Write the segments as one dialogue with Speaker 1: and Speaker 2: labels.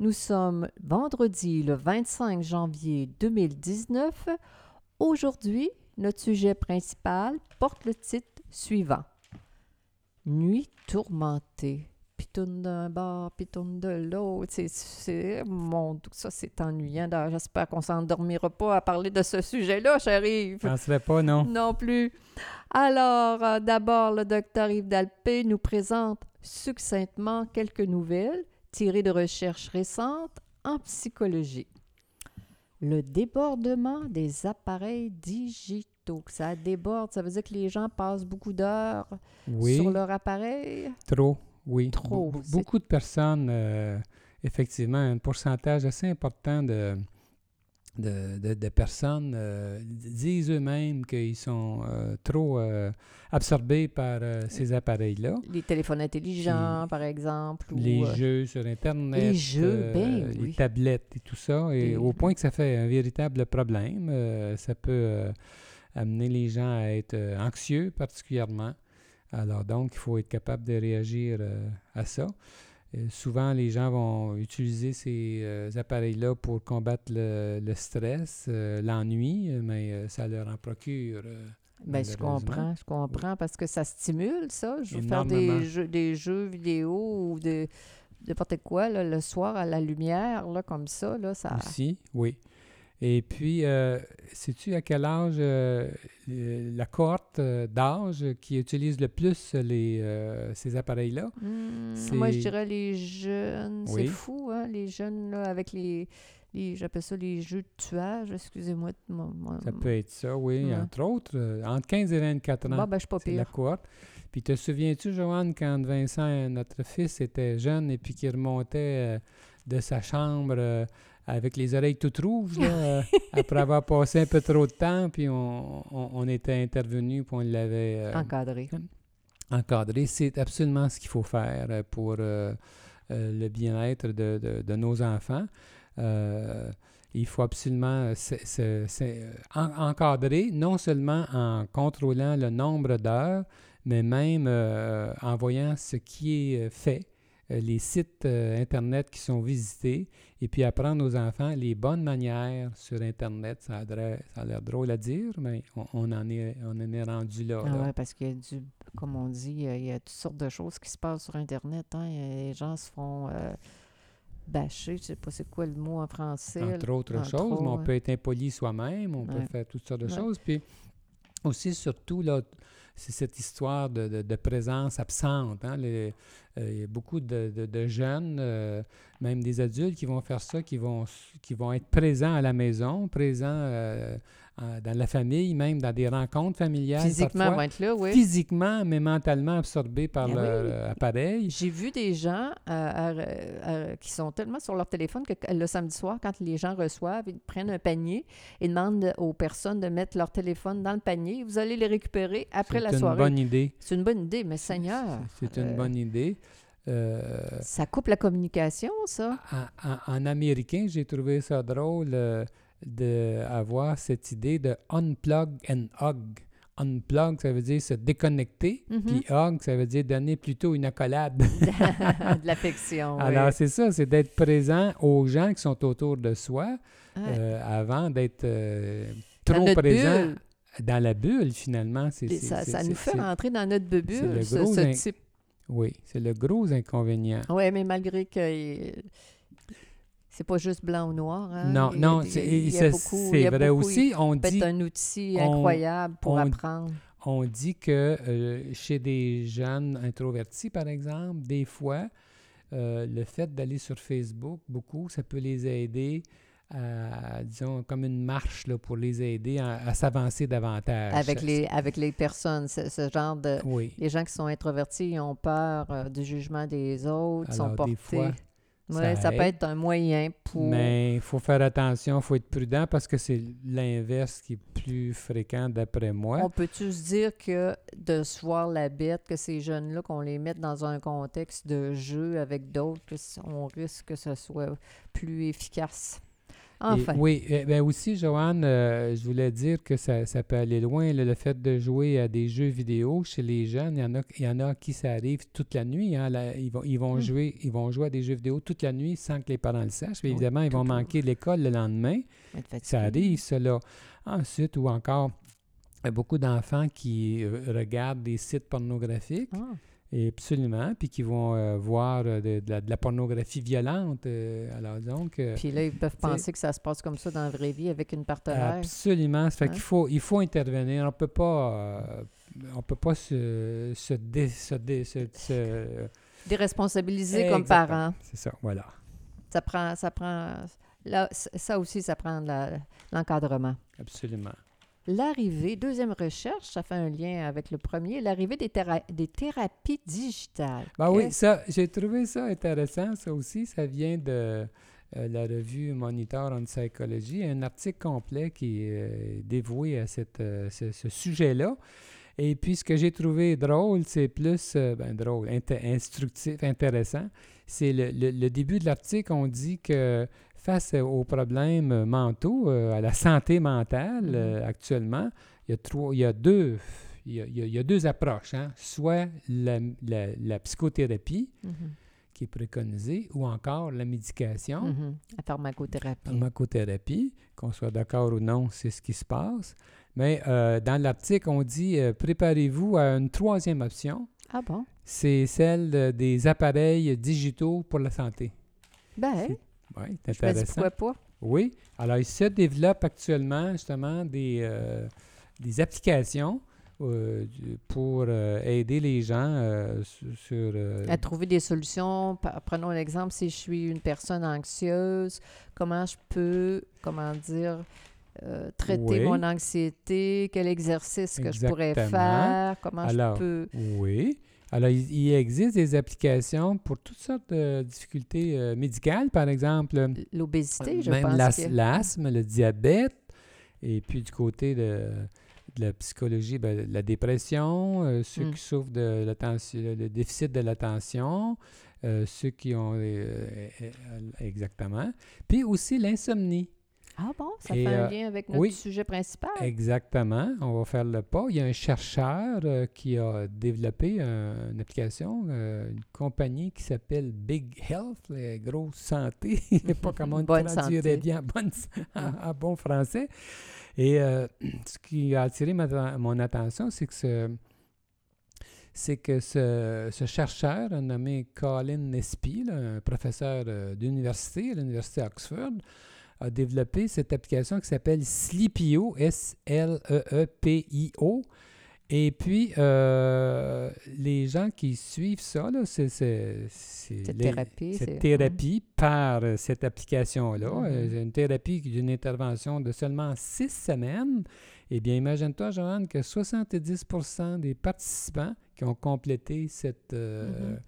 Speaker 1: nous sommes vendredi le 25 janvier 2019. Aujourd'hui, notre sujet principal porte le titre suivant Nuit tourmentée tourne d'un bord, puis tourne de l'autre. C'est, mon, ça, c'est ennuyant. J'espère qu'on s'endormira pas à parler de ce sujet-là, chérie.
Speaker 2: Je serait pas, non.
Speaker 1: Non plus. Alors, euh, d'abord, le docteur Yves Dalpé nous présente succinctement quelques nouvelles tirées de recherches récentes en psychologie. Le débordement des appareils digitaux. Ça déborde, ça veut dire que les gens passent beaucoup d'heures sur leur appareil?
Speaker 2: Trop. Oui, beaucoup de personnes, euh, effectivement, un pourcentage assez important de, de, personnes euh, disent eux-mêmes qu'ils sont euh, trop absorbés par ces appareils-là.
Speaker 1: Les téléphones intelligents, par exemple.
Speaker 2: Les jeux sur Internet.
Speaker 1: Les jeux, ben
Speaker 2: Les tablettes et tout ça. Et au point que ça fait un véritable problème. ça peut amener les gens à être anxieux particulièrement. Alors donc, il faut être capable de réagir euh, à ça. Euh, souvent, les gens vont utiliser ces euh, appareils-là pour combattre le, stress, l'ennui, mais ça leur en procure.
Speaker 1: Bien, je comprends, je comprends, parce que ça stimule, ça. Je veux faire des jeux, des jeux vidéo ou de n'importe quoi, le soir à la lumière, là, comme ça, là, ça...
Speaker 2: Aussi, oui. Et puis, euh, sais-tu à quel âge euh, la cohorte euh, d'âge qui utilise le plus les, ces appareils-là?
Speaker 1: Hmm, moi, je dirais les jeunes. C'est fou, hein? Les jeunes, là, avec les. J'appelle ça les jeux de tuage, excusez-moi.
Speaker 2: Ça peut être ça, oui, entre autres. entre 15 et 24 ans.
Speaker 1: Bon, ben, je suis pas pire.
Speaker 2: la cohorte. Puis te souviens-tu, Joanne, quand Vincent, notre fils, était jeune et puis qu'il remontait de sa chambre avec les oreilles toutes rouges, euh, après avoir passé un peu trop de temps, puis on, était intervenu, puis on l'avait...
Speaker 1: Euh, encadré.
Speaker 2: Encadré. C'est absolument ce qu'il faut faire euh, pour le bien-être de, nos enfants. il faut absolument encadrer, non seulement en contrôlant le nombre d'heures, mais même en voyant ce qui est fait les sites euh, Internet qui sont visités et puis apprendre aux enfants les bonnes manières sur Internet. Ça a, l'air drôle à dire, mais on, en, est, on en est rendu là.
Speaker 1: Ah oui, parce qu'il y a du, comme on dit, il y a toutes sortes de choses qui se passent sur Internet. Hein. Les gens se font euh, bâcher, je ne sais pas c'est quoi le mot en français.
Speaker 2: Entre autres choses, mais on peut être impoli soi-même, on peut faire toutes sortes de choses. Puis aussi, surtout, là, c'est cette histoire de, de, présence absente. Hein? Euh, il y a beaucoup de, de jeunes, euh, même des adultes, qui vont faire ça, qui vont, qui vont être présents à la maison, présents euh, dans la famille, même dans des rencontres familiales.
Speaker 1: Physiquement, être là, oui.
Speaker 2: Physiquement, mais mentalement absorbés par ben leur appareil.
Speaker 1: J'ai vu des gens qui sont tellement sur leur téléphone que le samedi soir, quand les gens reçoivent, ils prennent un panier et demandent aux personnes de mettre leur téléphone dans le panier. Vous allez les récupérer après la soirée.
Speaker 2: C'est une bonne idée.
Speaker 1: C'est une bonne idée, mais Seigneur.
Speaker 2: C'est une bonne idée.
Speaker 1: Euh, ça coupe la communication, ça?
Speaker 2: En, américain, j'ai trouvé ça drôle euh, d'avoir cette idée de unplug and hug. Unplug, ça veut dire se déconnecter, mm-hmm. puis hug, ça veut dire donner plutôt une accolade.
Speaker 1: de l'affection.
Speaker 2: Alors, c'est ça, c'est d'être présent aux gens qui sont autour de soi euh, avant d'être trop présent dans la bulle, finalement.
Speaker 1: C'est, ça, ça nous fait rentrer dans notre bulle, ce, ce type
Speaker 2: oui, c'est le gros inconvénient.
Speaker 1: Oui, mais malgré que c'est pas juste blanc ou noir. Hein?
Speaker 2: Non, non, c'est vrai aussi. On dit
Speaker 1: un outil incroyable pour apprendre.
Speaker 2: On dit que euh, chez des jeunes introvertis, par exemple, des fois, euh, le fait d'aller sur Facebook, beaucoup, ça peut les aider disons, comme une marche là, pour les aider à, s'avancer davantage.
Speaker 1: Avec les, avec les personnes, ce, genre de... Les gens qui sont introvertis, ils ont peur euh, du jugement des autres, sont portés...
Speaker 2: Des fois,
Speaker 1: Oui, ça, peut être un moyen pour.
Speaker 2: Mais il faut faire attention, il faut être prudent parce que c'est l'inverse qui est plus fréquent d'après moi.
Speaker 1: On peut-tu se dire que de se voir la bête, que ces jeunes-là, qu'on les mette dans un contexte de jeu avec d'autres, on risque que ce soit plus efficace? Enfin.
Speaker 2: oui, eh bien aussi, Joanne, euh, je voulais dire que ça, ça peut aller loin, le fait de jouer à des jeux vidéo chez les jeunes. Il y en a, il y en a qui ça arrive toute la nuit. Hein, ils, vont, ils, vont hmm. jouer, ils vont jouer à des jeux vidéo toute la nuit sans que les parents le sachent. évidemment, ils vont manquer l'école le lendemain. Ça arrive, cela. Ensuite, ou encore, il y a beaucoup d'enfants qui euh, regardent des sites pornographiques. Ah. Absolument, puis qui vont euh, voir euh, de, la, pornographie violente. Euh, alors donc,
Speaker 1: puis là, ils peuvent penser que ça se passe comme ça dans la vraie vie avec une partenaire.
Speaker 2: Absolument. Ça fait qu'il faut, il faut intervenir. On peut pas, on peut pas se, se,
Speaker 1: déresponsabiliser comme parent.
Speaker 2: C'est ça, voilà.
Speaker 1: Ça prend, ça prend, là, ça aussi, ça prend l'encadrement.
Speaker 2: Absolument.
Speaker 1: L'arrivée, deuxième recherche, ça fait un lien avec le premier, l'arrivée des, des, thérapies digitales.
Speaker 2: Ben oui, ça, j'ai trouvé ça intéressant. Ça aussi, ça vient de euh, la revue Monitor on Psychology, un article complet qui est euh, dévoué à cette, euh, ce, sujet-là. Et puis, ce que j'ai trouvé drôle, c'est plus, ben, drôle, instructif, intéressant. C'est le, le, début de l'article, on dit que face aux problèmes mentaux, euh, à la santé mentale euh, actuellement, il y a, trois, il y a deux il y a, deux approches. Hein. Soit la, la, psychothérapie, mm-hmm. qui est préconisée, ou encore la médication.
Speaker 1: Mm-hmm. La pharmacothérapie.
Speaker 2: Pharmacothérapie, qu'on soit d'accord ou non, c'est ce qui se passe. Mais euh, dans l'article, on dit préparez-vous à une troisième option.
Speaker 1: Ah bon?
Speaker 2: C'est celle des appareils digitaux pour la santé.
Speaker 1: Ben,
Speaker 2: oui, c'est intéressant.
Speaker 1: pas.
Speaker 2: Oui. Alors, il se développe actuellement justement des, euh, des applications euh, pour euh, aider les gens sur...
Speaker 1: à trouver des solutions. Prenons l'exemple, si je suis une personne anxieuse, comment je peux, comment dire, traiter mon anxiété, quel exercice que je pourrais faire, comment je peux...
Speaker 2: Oui. Alors, il, existe des applications pour toutes sortes de difficultés euh, médicales, par exemple.
Speaker 1: L'obésité, je
Speaker 2: même
Speaker 1: pense.
Speaker 2: L'asthme, le diabète, et puis du côté de, la psychologie, ben, la dépression, euh, ceux hmm. qui souffrent de l'attention, le déficit de l'attention, euh, ceux qui ont... exactement. Puis aussi l'insomnie.
Speaker 1: Ah bon, ça fait un euh, lien avec notre sujet principal.
Speaker 2: Exactement. On va faire le pas. Il y a un chercheur euh, qui a développé une application, euh, une compagnie qui s'appelle Big Health, la grosse santé. Je sais pas comment on traduirait bien bonne, en, bon français. Et ce qui a attiré mon attention, c'est que ce c'est que ce, chercheur nommé Colin Nespi, un professeur d'université à l'université Oxford, a développé cette application qui s'appelle Sleepio, S-L-E-E-P-I-O. Et puis, euh, les gens qui suivent ça, c'est
Speaker 1: cette thérapie,
Speaker 2: cette thérapie par euh, cette application-là, mm-hmm. euh, une thérapie d'une intervention de seulement six semaines. Eh bien, imagine-toi, Joanne, que 70% des participants qui ont complété cette, mm-hmm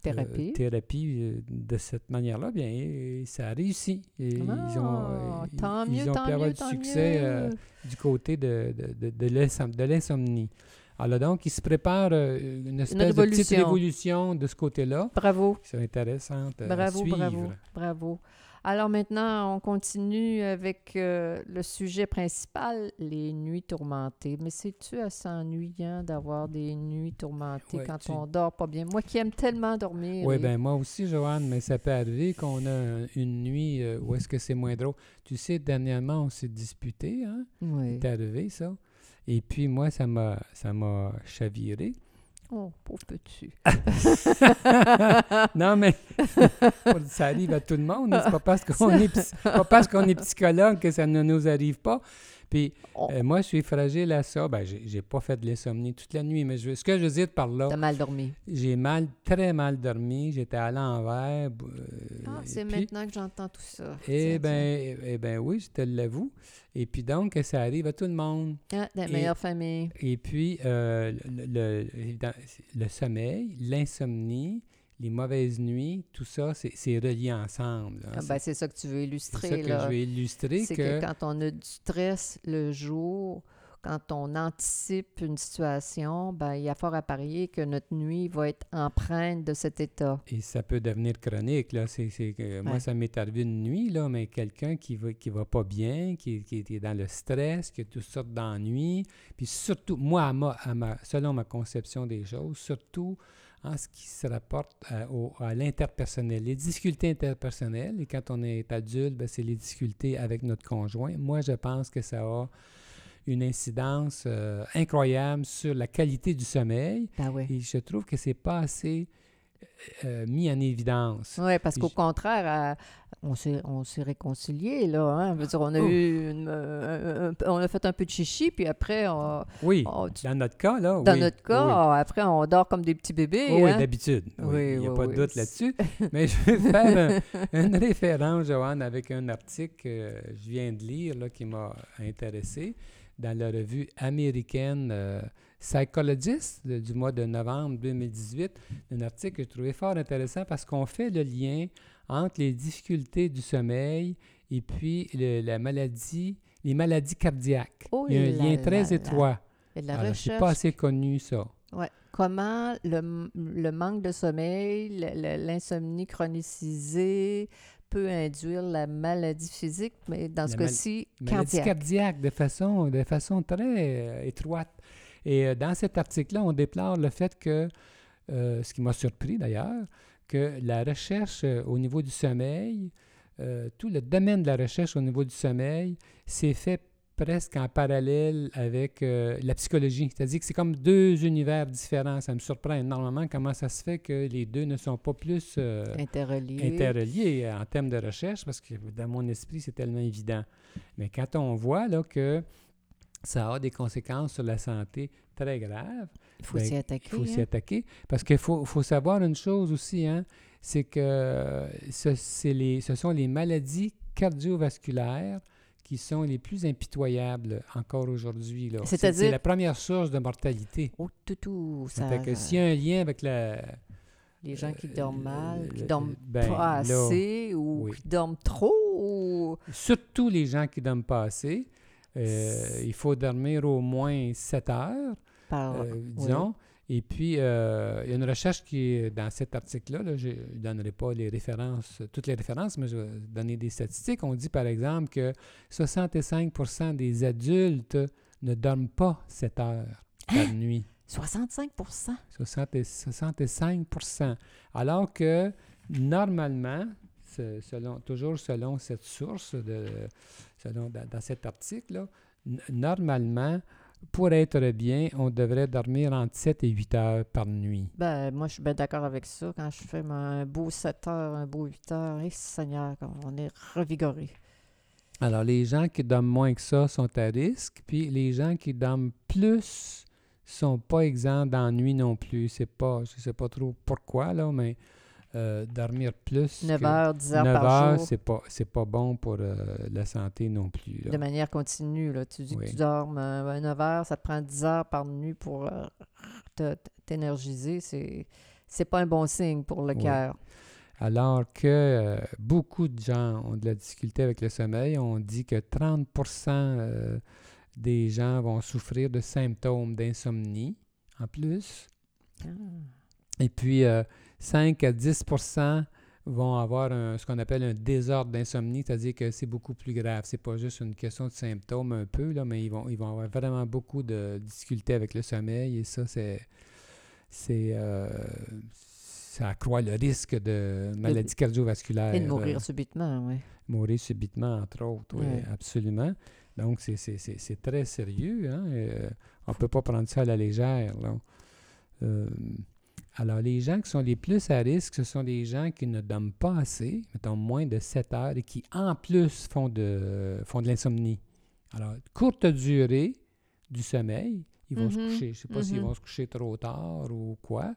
Speaker 1: thérapie,
Speaker 2: thérapie euh, de cette manière-là, bien, ça a réussi. Et ils ont,
Speaker 1: ah, tant ils
Speaker 2: ont pu avoir du succès euh, du côté de, de, de, l'insomnie. Alors donc, ils se préparent euh, une espèce de petite révolution de ce côté-là.
Speaker 1: Bravo.
Speaker 2: C'est intéressant
Speaker 1: bravo,
Speaker 2: à suivre.
Speaker 1: Bravo, bravo. Alors maintenant, on continue avec euh, le sujet principal, les nuits tourmentées. Mais c'est-tu assez ennuyant d'avoir des nuits tourmentées quand on dort pas bien? Moi qui aime tellement dormir.
Speaker 2: Oui, bien moi aussi, Joanne, mais ça peut arriver qu'on a une nuit euh, où est-ce que c'est moins drôle. Tu sais, dernièrement, on s'est disputé, hein?
Speaker 1: Oui.
Speaker 2: C'est arrivé, ça. Et puis moi, ça m'a ça m'a chaviré.
Speaker 1: Oh, pauvre petit.
Speaker 2: non, mais ça arrive à tout le monde. C'est pas parce qu'on est, pas parce qu'on est psychologue que ça ne nous arrive pas. Puis oh. euh, moi, je suis fragile à ça. Ben, j'ai pas fait de l'insomnie toute la nuit, mais je, ce que je veux dire par là.
Speaker 1: T'as mal dormi.
Speaker 2: J'ai mal, très mal dormi. J'étais à l'envers. Euh,
Speaker 1: ah, c'est maintenant que j'entends tout ça.
Speaker 2: Eh bien, eh ben oui, je te l'avoue. Et puis donc, ça arrive à tout le monde.
Speaker 1: Ah, la meilleure famille.
Speaker 2: Et puis, euh, le, le, le, sommeil, l'insomnie, les mauvaises nuits, tout ça, c'est relié ensemble.
Speaker 1: Ah, ben, c'est ça que tu veux illustrer.
Speaker 2: C'est ça que je veux illustrer.
Speaker 1: C'est que... quand on a du stress le jour, quand on anticipe une situation, ben, il y a fort à parier que notre nuit va être empreinte de cet état.
Speaker 2: Et ça peut devenir chronique. Là. Moi, ça m'est arrivé une nuit, là, mais quelqu'un qui va, qui va pas bien, qui, qui est dans le stress, qui a toutes sortes d'ennuis. Puis surtout, moi, à ma, selon ma conception des choses, surtout en ce qui se rapporte à, à l'interpersonnel, les difficultés interpersonnelles. Et quand on est adulte, ben, c'est les difficultés avec notre conjoint. Moi, je pense que ça a une incidence euh, incroyable sur la qualité du sommeil.
Speaker 1: Ben
Speaker 2: Et je trouve que c'est pas assez euh, mis en évidence.
Speaker 1: Oui, parce qu'au contraire, on s'est réconcilié, là. Hein? Je veux dire, on a oh. eu on a fait un peu de chichi, puis après, on,
Speaker 2: Oui, dans notre cas, là.
Speaker 1: Dans notre cas, après, on dort comme des petits bébés.
Speaker 2: oui,
Speaker 1: hein?
Speaker 2: d'habitude. Oui, il n'y a pas de doute là-dessus. Mais je vais faire une référence, Joanne, avec un article que je viens de lire, là, qui m'a intéressé dans la revue américaine euh, Psychologist du mois de novembre 2018, un article que je trouvais fort intéressant parce qu'on fait le lien entre les difficultés du sommeil et puis la maladie, les maladies cardiaques.
Speaker 1: Oh
Speaker 2: Il y a un lien très étroit.
Speaker 1: Alors,
Speaker 2: c'est pas assez connu, ça.
Speaker 1: Ouais. Comment le, le, manque de sommeil, l'insomnie chronicisée, peut induire la maladie physique, mais dans ce cas-ci,
Speaker 2: cardiaque? cardiaque, de façon, de façon très euh, étroite. Et euh, dans cet article-là, on déplore le fait que, euh, ce qui m'a surpris d'ailleurs, que la recherche au niveau du sommeil, tout le domaine de la recherche au niveau du sommeil s'est fait presque en parallèle avec euh, la psychologie. C'est-à-dire que c'est comme deux univers différents. Ça me surprend énormément comment ça se fait que les deux ne sont pas plus
Speaker 1: euh, interreliés.
Speaker 2: interreliés en termes de recherche, parce que dans mon esprit, c'est tellement évident. Mais quand on voit là, que ça a des conséquences sur la santé très graves,
Speaker 1: il faut ben, s'y attaquer.
Speaker 2: Il faut s'y hein. attaquer. Parce qu'il faut, faut, savoir une chose aussi, hein, c'est que ce, les, ce sont les maladies cardiovasculaires qui sont les plus impitoyables encore aujourd'hui. C'est la première source de mortalité.
Speaker 1: Oh, tout, tout. Ça...
Speaker 2: que s'il y a un lien avec la...
Speaker 1: Les gens qui dorment mal, qui dorment ben, pas assez ou qui dorment trop.
Speaker 2: Surtout les gens qui dorment pas assez. Euh, il faut dormir au moins 7 heures, euh, disons. Et puis, euh, il y a une recherche qui est dans cet article-là. je ne donnerai pas les références, toutes les références, mais je vais donner des statistiques. On dit par exemple que 65% des adultes ne dorment pas 7 heures par hein? nuit.
Speaker 1: 65%
Speaker 2: 65% Alors que normalement, selon, toujours selon cette source, de, selon, dans, dans cet article-là, normalement, pour être bien, on devrait dormir entre 7 et 8 heures par nuit.
Speaker 1: Ben, moi, je suis bien d'accord avec ça. Quand je fais un beau 7 heures, un beau 8 heures, et Seigneur, on est revigoré.
Speaker 2: Alors, les gens qui dorment moins que ça sont à risque, puis les gens qui dorment plus sont pas exempts d'ennui non plus. C'est pas, je sais pas trop pourquoi, là, mais euh, dormir plus.
Speaker 1: 9 heures, 10 heures 9 par heures,
Speaker 2: c'est pas, c'est pas bon pour euh, la santé non plus.
Speaker 1: De manière continue, là. Tu dis que tu dors 9 euh, heures, ça te prend 10 heures par nuit pour t'énergiser. C'est, c'est pas un bon signe pour le cœur.
Speaker 2: Alors que beaucoup de gens ont de la difficulté avec le sommeil, on dit que 30% des gens vont souffrir de symptômes d'insomnie en plus. Ah. Et puis, 5 à 10% vont avoir ce qu'on appelle un désordre d'insomnie, c'est-à-dire que c'est beaucoup plus grave. C'est pas juste une question de symptômes un peu, là, mais ils vont, ils vont avoir vraiment beaucoup de difficultés avec le sommeil et ça, c'est. c'est euh, ça accroît le risque de maladie cardiovasculaire.
Speaker 1: Et de mourir subitement, oui.
Speaker 2: Mourir subitement, entre autres, oui, absolument. Donc, c'est très sérieux. Hein? Euh, on ne peut pas prendre ça à la légère. Là. Euh, alors, les gens qui sont les plus à risque, ce sont les gens qui ne dorment pas assez, mettons moins de 7 heures, et qui en plus font de, font de l'insomnie. Alors, courte durée du sommeil, ils vont se mm-hmm. coucher. Je ne sais pas s'ils mm-hmm. vont se coucher trop tard ou quoi.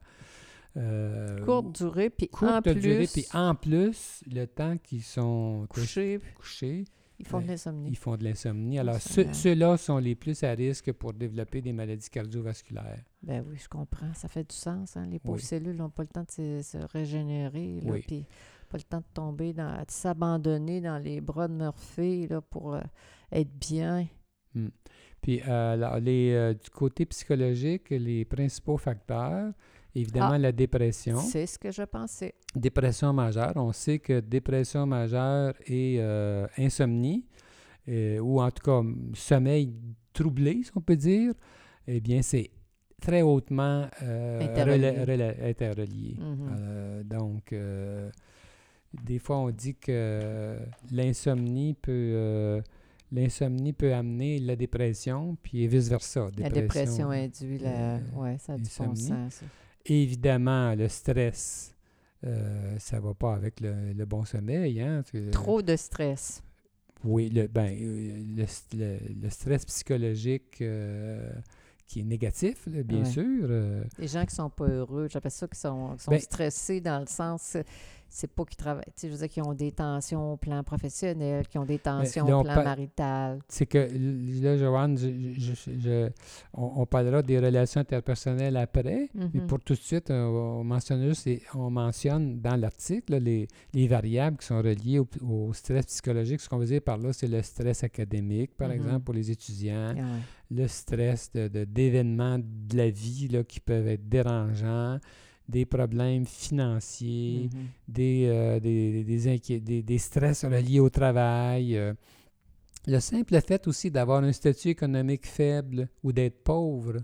Speaker 1: Euh, courte durée, puis en plus...
Speaker 2: puis en plus, le temps qu'ils sont
Speaker 1: couchés,
Speaker 2: couchés
Speaker 1: Ils font de l'insomnie.
Speaker 2: Ils font de l'insomnie. Alors, ceux-là sont les plus à risque pour développer des maladies cardiovasculaires.
Speaker 1: Ben oui, je comprends. Ça fait du sens. Hein. Les pauvres cellules n'ont pas le temps de se, régénérer. Là, Puis pas le temps de tomber, dans, de s'abandonner dans les bras de Murphy là, pour euh, être bien.
Speaker 2: Hmm. Puis, euh, les, euh, du côté psychologique, les principaux facteurs, évidemment, ah, la dépression.
Speaker 1: C'est ce que je pensais.
Speaker 2: Dépression majeure. On sait que dépression majeure et euh, insomnie, ou en tout cas sommeil troublé, si on peut dire, eh bien, c'est très hautement interrelié. Mm-hmm. donc, des fois, on dit que l'insomnie peut l'insomnie peut amener la dépression, puis vice-versa.
Speaker 1: La dépression induit la... Euh, oui, ça a du bon sens.
Speaker 2: Évidemment, le stress, euh, ça ne va pas avec le, bon sommeil. Hein,
Speaker 1: Trop de stress.
Speaker 2: Oui, le, ben, euh, le, stress psychologique qui est négatif, bien sûr.
Speaker 1: Les gens qui sont pas heureux, j'appelle ça qui sont, sont ben stressés dans le sens c'est pas qu'ils travaillent. Je veux dire, qu'ils ont des tensions au plan professionnel, qui ont des tensions au plan marital.
Speaker 2: C'est que, là, Joanne, on, parlera des relations interpersonnelles après, mais mm-hmm. pour tout de suite, on, mentionne juste, on mentionne dans l'article les, les, variables qui sont reliées au, stress psychologique. Ce qu'on veut dire par là, c'est le stress académique, par mm-hmm. exemple, pour les étudiants, le stress d'événements de, de, la vie là, qui peuvent être dérangeants des problèmes financiers, mm-hmm. des, euh, des, des, des, stress reliés au travail. Euh. le simple fait aussi d'avoir un statut économique faible ou d'être pauvre,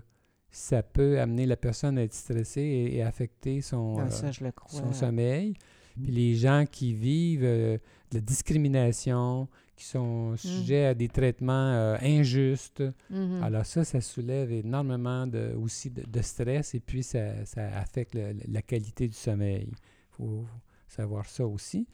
Speaker 2: ça peut amener la personne à être stressée et, affecter son,
Speaker 1: ah, euh,
Speaker 2: son sommeil. Puis les gens qui vivent de la discrimination, qui sont mm. sujets à des traitements euh, injustes. Mm-hmm. Alors ça, ça soulève énormément de, aussi de, stress et puis ça, ça affecte la qualité du sommeil. Il faut savoir ça aussi.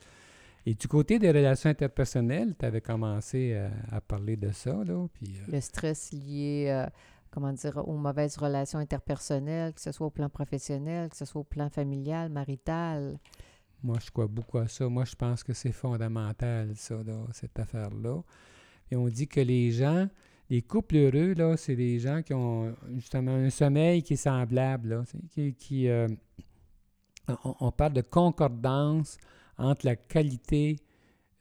Speaker 2: Et du côté des relations interpersonnelles, tu avais commencé à, parler de ça, là. Puis,
Speaker 1: euh, Le stress lié, euh, comment dire, aux mauvaises relations interpersonnelles, que ce soit au plan professionnel, que ce soit au plan familial, marital.
Speaker 2: Moi, je crois beaucoup à ça. Moi, je pense que c'est fondamental, ça, cette affaire-là. Et on dit que les gens, les couples heureux, là, c'est des gens qui ont justement un sommeil qui est semblable, là, qui, euh, on, parle de concordance entre la qualité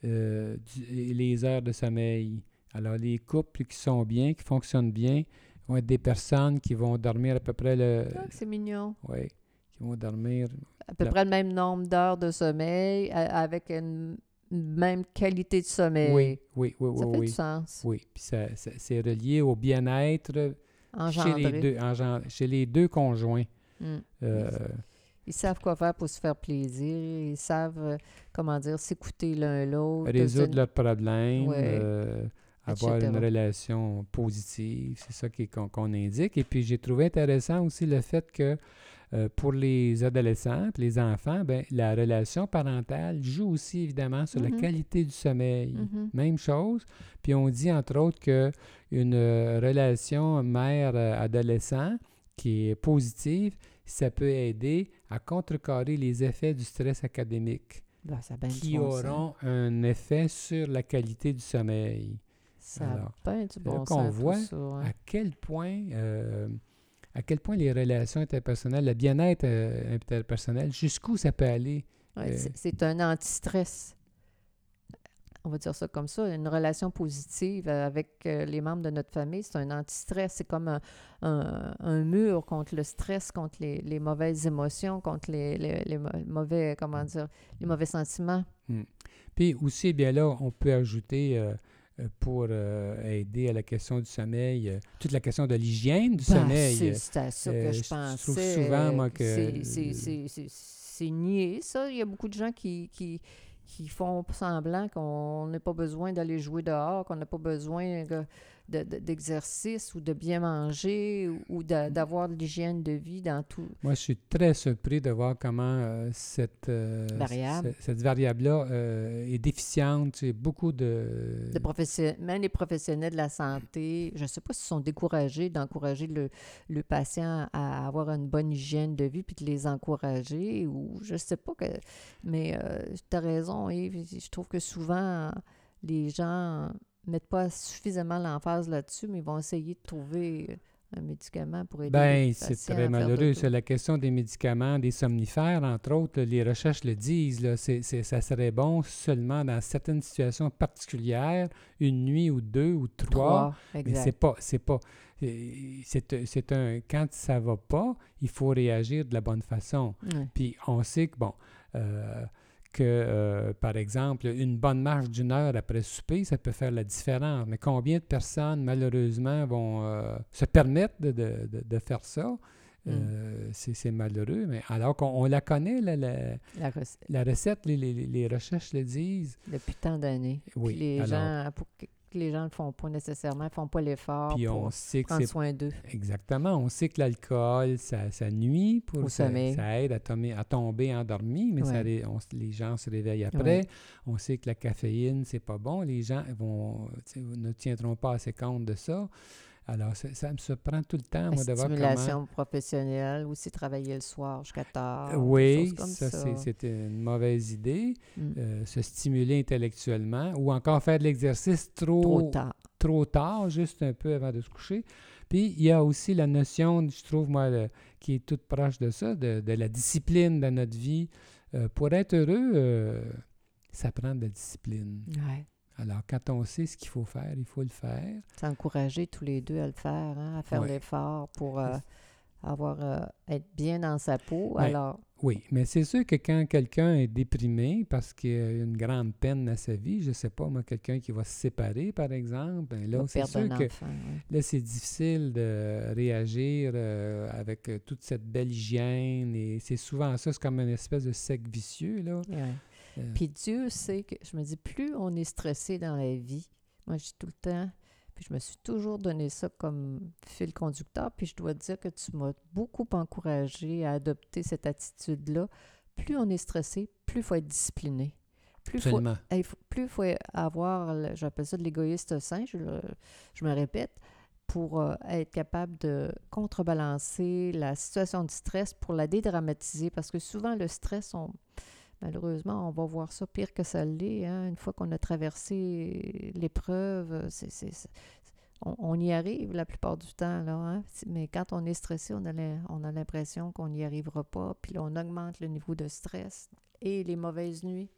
Speaker 2: euh, et les heures de sommeil. Alors, les couples qui sont bien, qui fonctionnent bien, vont être des personnes qui vont dormir à peu près le...
Speaker 1: C'est mignon.
Speaker 2: Oui, qui vont dormir
Speaker 1: à peu près le même nombre d'heures de sommeil avec une même qualité de sommeil.
Speaker 2: Oui, oui, oui.
Speaker 1: Ça
Speaker 2: fait
Speaker 1: du sens.
Speaker 2: Oui, puis ça, c'est relié au bien-être chez les, deux, chez les deux conjoints. Hmm. Euh,
Speaker 1: ils savent quoi faire pour se faire plaisir. Ils savent, euh, comment dire, s'écouter l'un l'autre.
Speaker 2: Résoudre leurs problèmes. Euh, avoir une relation positive. C'est ça qu'on indique. Et puis, j'ai trouvé intéressant aussi le fait que euh, pour les adolescents, les enfants, ben, la relation parentale joue aussi évidemment sur la mm-hmm. qualité du sommeil. Mm-hmm. Même chose. Puis on dit entre autres qu'une euh, relation mère-adolescent qui est positive, ça peut aider à contrecarrer les effets du stress académique
Speaker 1: ben,
Speaker 2: qui auront un effet sur la qualité du sommeil.
Speaker 1: Ça Alors, a du bon
Speaker 2: on voit à quel point euh, à quel point les relations interpersonnelles, le bien-être euh, interpersonnel, jusqu'où ça peut aller.
Speaker 1: Euh, c'est un anti-stress. On va dire ça comme ça. Une relation positive avec euh, les membres de notre famille, c'est un anti-stress. C'est comme un, mur contre le stress, contre les, mauvaises émotions, contre les, mauvais, comment dire, les mauvais sentiments.
Speaker 2: Hmm. Puis aussi, bien là, on peut ajouter euh, pour euh, aider à la question du sommeil, euh, toute la question de l'hygiène du ben, sommeil.
Speaker 1: C'est à ça que je pensais.
Speaker 2: Je trouve souvent, moi, que...
Speaker 1: C'est nié, ça. Il y a beaucoup de gens qui, qui, qui font semblant qu'on n'a pas besoin d'aller jouer dehors, qu'on n'a pas besoin d'exercice ou de bien manger ou, d'avoir de, l'hygiène de vie dans tout.
Speaker 2: Moi, je suis très surpris de voir comment euh, cette, euh,
Speaker 1: variable.
Speaker 2: cette variable-là euh, est déficiente. C'est beaucoup de...
Speaker 1: de même les professionnels de la santé, je ne sais pas s'ils sont découragés d'encourager le, le, patient à avoir une bonne hygiène de vie puis de les encourager ou je ne sais pas. que Mais tu as raison, Yves. Je trouve que souvent les gens mettent pas suffisamment l'emphase là-dessus, mais ils vont essayer de trouver un médicament pour aider les
Speaker 2: c'est très malheureux. C'est la question des médicaments, des somnifères, entre autres. Les recherches le disent. Là, ça serait bon seulement dans certaines situations particulières, une nuit ou deux ou trois.
Speaker 1: Trois,
Speaker 2: Mais c'est pas, c'est pas, c'est, un, quand ça va pas, il faut réagir de la bonne façon.
Speaker 1: Ouais.
Speaker 2: Puis on sait que, bon, euh, que, euh, par exemple, une bonne marche d'une heure après souper, ça peut faire la différence. Mais combien de personnes, malheureusement, vont euh, se permettre de, de- faire ça? Euh, c'est, c'est malheureux. Mais alors qu'on on la connaît, la, la,
Speaker 1: La rec-
Speaker 2: la recette, les, les- les recherches le disent.
Speaker 1: depuis tant d'années.
Speaker 2: Oui,
Speaker 1: Puis les
Speaker 2: alors-
Speaker 1: gens, pour que les gens ne le font pas nécessairement, ne font pas l'effort
Speaker 2: Puis
Speaker 1: pour
Speaker 2: on sait que
Speaker 1: prendre soin d'eux.
Speaker 2: Exactement. On sait que l'alcool, ça, ça nuit pour
Speaker 1: Au
Speaker 2: ça,
Speaker 1: sommeil.
Speaker 2: ça aide à, tomber- à tomber endormi, mais ça on les gens se réveillent après. On sait que la caféine, c'est pas bon. Les gens vont, ne tiendront pas assez compte de ça. Alors, ça, me surprend tout le temps, moi, de voir comment...
Speaker 1: stimulation professionnelle, aussi travailler le soir jusqu'à tard.
Speaker 2: Oui,
Speaker 1: comme
Speaker 2: ça,
Speaker 1: ça.
Speaker 2: c'est- une mauvaise idée.
Speaker 1: Mm.
Speaker 2: Euh, se stimuler intellectuellement ou encore faire de l'exercice trop,
Speaker 1: Trop tard.
Speaker 2: trop tard, juste un peu avant de se coucher. Puis il y a aussi la notion, je trouve, moi, le- qui est toute proche de ça, de, de la discipline dans notre vie. Euh, pour être heureux, euh, ça prend de la discipline.
Speaker 1: Ouais.
Speaker 2: Alors, quand on sait ce qu'il faut faire, il faut le faire.
Speaker 1: S'encourager tous les deux à le faire, hein, à faire
Speaker 2: Ouais.
Speaker 1: l'effort pour euh, avoir euh, être bien dans sa peau. Alors,
Speaker 2: Oui, mais c'est sûr que quand quelqu'un est déprimé parce qu'il a une grande peine dans sa vie, je sais pas, moi, quelqu'un qui va se séparer, par exemple, ben là, c'est sûr que. Là, c'est difficile de réagir euh, avec toute cette belle hygiène et c'est souvent ça, c'est comme une espèce de cercle vicieux, là. Euh,
Speaker 1: Puis Dieu sait que, je me dis, plus on est stressé dans la vie, moi je dis tout le temps, puis je me suis toujours donné ça comme fil conducteur, puis je dois te dire que tu m'as beaucoup encouragé à adopter cette attitude-là. Plus on est stressé, plus il faut être discipliné. Plus faut- il faut avoir, le- j'appelle ça de l'égoïste sain, je, le- je me répète, pour euh, être capable de contrebalancer la situation de stress, pour la dédramatiser, parce que souvent le stress, on, malheureusement, on va voir ça pire que ça l'est. hein. Une fois qu'on a traversé l'épreuve, c'est, c'est- c'est- on, on y arrive la plupart du temps. Là, hein. Mais quand on est stressé, on a, l'im- on a l'impression qu'on n'y arrivera pas, puis là, on augmente le niveau de stress et les mauvaises nuits.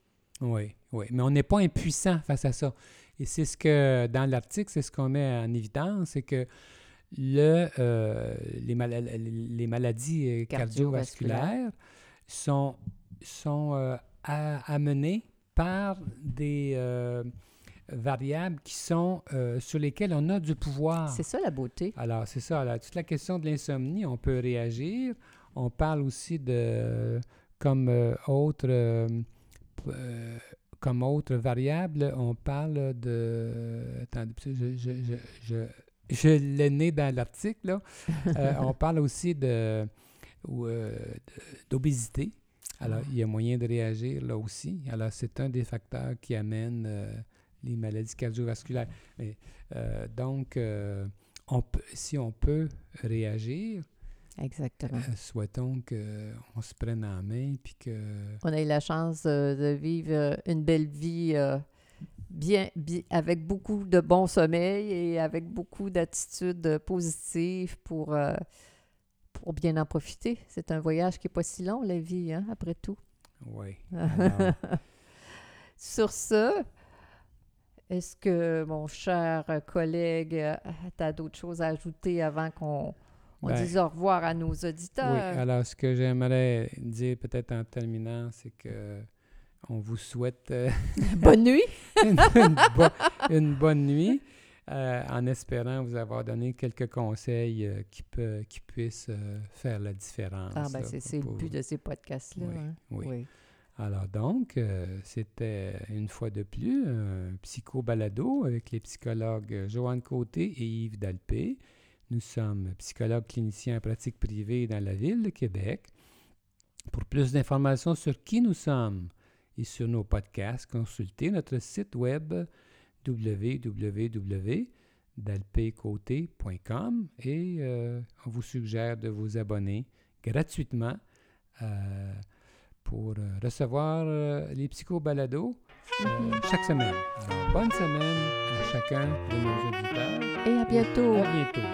Speaker 2: Oui, oui. Mais on n'est pas impuissant face à ça. Et c'est ce que, dans l'article, c'est ce qu'on met en évidence, c'est que le, euh, les, mala- les maladies euh,
Speaker 1: Cardiovasculaires.
Speaker 2: cardiovasculaires sont, sont euh, a- amenées par des euh, variables qui sont euh, sur lesquelles on a du pouvoir.
Speaker 1: C'est ça la beauté.
Speaker 2: Alors, c'est ça. Alors, toute la question de l'insomnie, on peut réagir. On parle aussi de, comme autre, comme autre variable, on parle de... Attendez, je, je, je, je, je l'ai né dans l'article, là. Euh, on parle aussi de, ou, euh, d'obésité. Alors, il y a moyen de réagir là aussi. Alors, c'est un des facteurs qui amène euh, les maladies cardiovasculaires. Mais, euh, donc, euh, on si on peut réagir,
Speaker 1: Exactement.
Speaker 2: souhaitons qu'on se prenne en main puis que...
Speaker 1: On a eu la chance de vivre une belle vie bien, bi- avec beaucoup de bon sommeil et avec beaucoup d'attitudes positives pour, pour bien en profiter. C'est un voyage qui n'est pas si long, la vie, hein, après tout.
Speaker 2: Oui. Alors,
Speaker 1: Sur ce, est-ce que mon cher collègue, tu d'autres choses à ajouter avant qu'on on
Speaker 2: Ben,
Speaker 1: dise au revoir à nos
Speaker 2: oui,
Speaker 1: auditeurs?
Speaker 2: alors ce que j'aimerais dire peut-être en terminant, c'est que on vous souhaite euh,
Speaker 1: Bonne nuit!
Speaker 2: une, une bo- une bonne nuit, euh, en espérant vous avoir donné quelques conseils euh, qui, peut, qui puissent euh, faire la différence.
Speaker 1: Ah, ben c'est le but de ces podcasts-là.
Speaker 2: Oui,
Speaker 1: hein.
Speaker 2: oui. Alors donc, c'était une fois de plus un psycho-balado avec les psychologues Joanne Côté et Yves Dalpé. Nous sommes psychologues cliniciens en pratique privée dans la ville de Québec. Pour plus d'informations sur qui nous sommes et sur nos podcasts, consultez notre site web www.dalpécoté.com et euh, on vous suggère de vous abonner gratuitement euh, pour euh, recevoir euh, les psycho-balados chaque semaine. Alors, bonne semaine à chacun de nos auditeurs.
Speaker 1: Et à bientôt.
Speaker 2: À bientôt.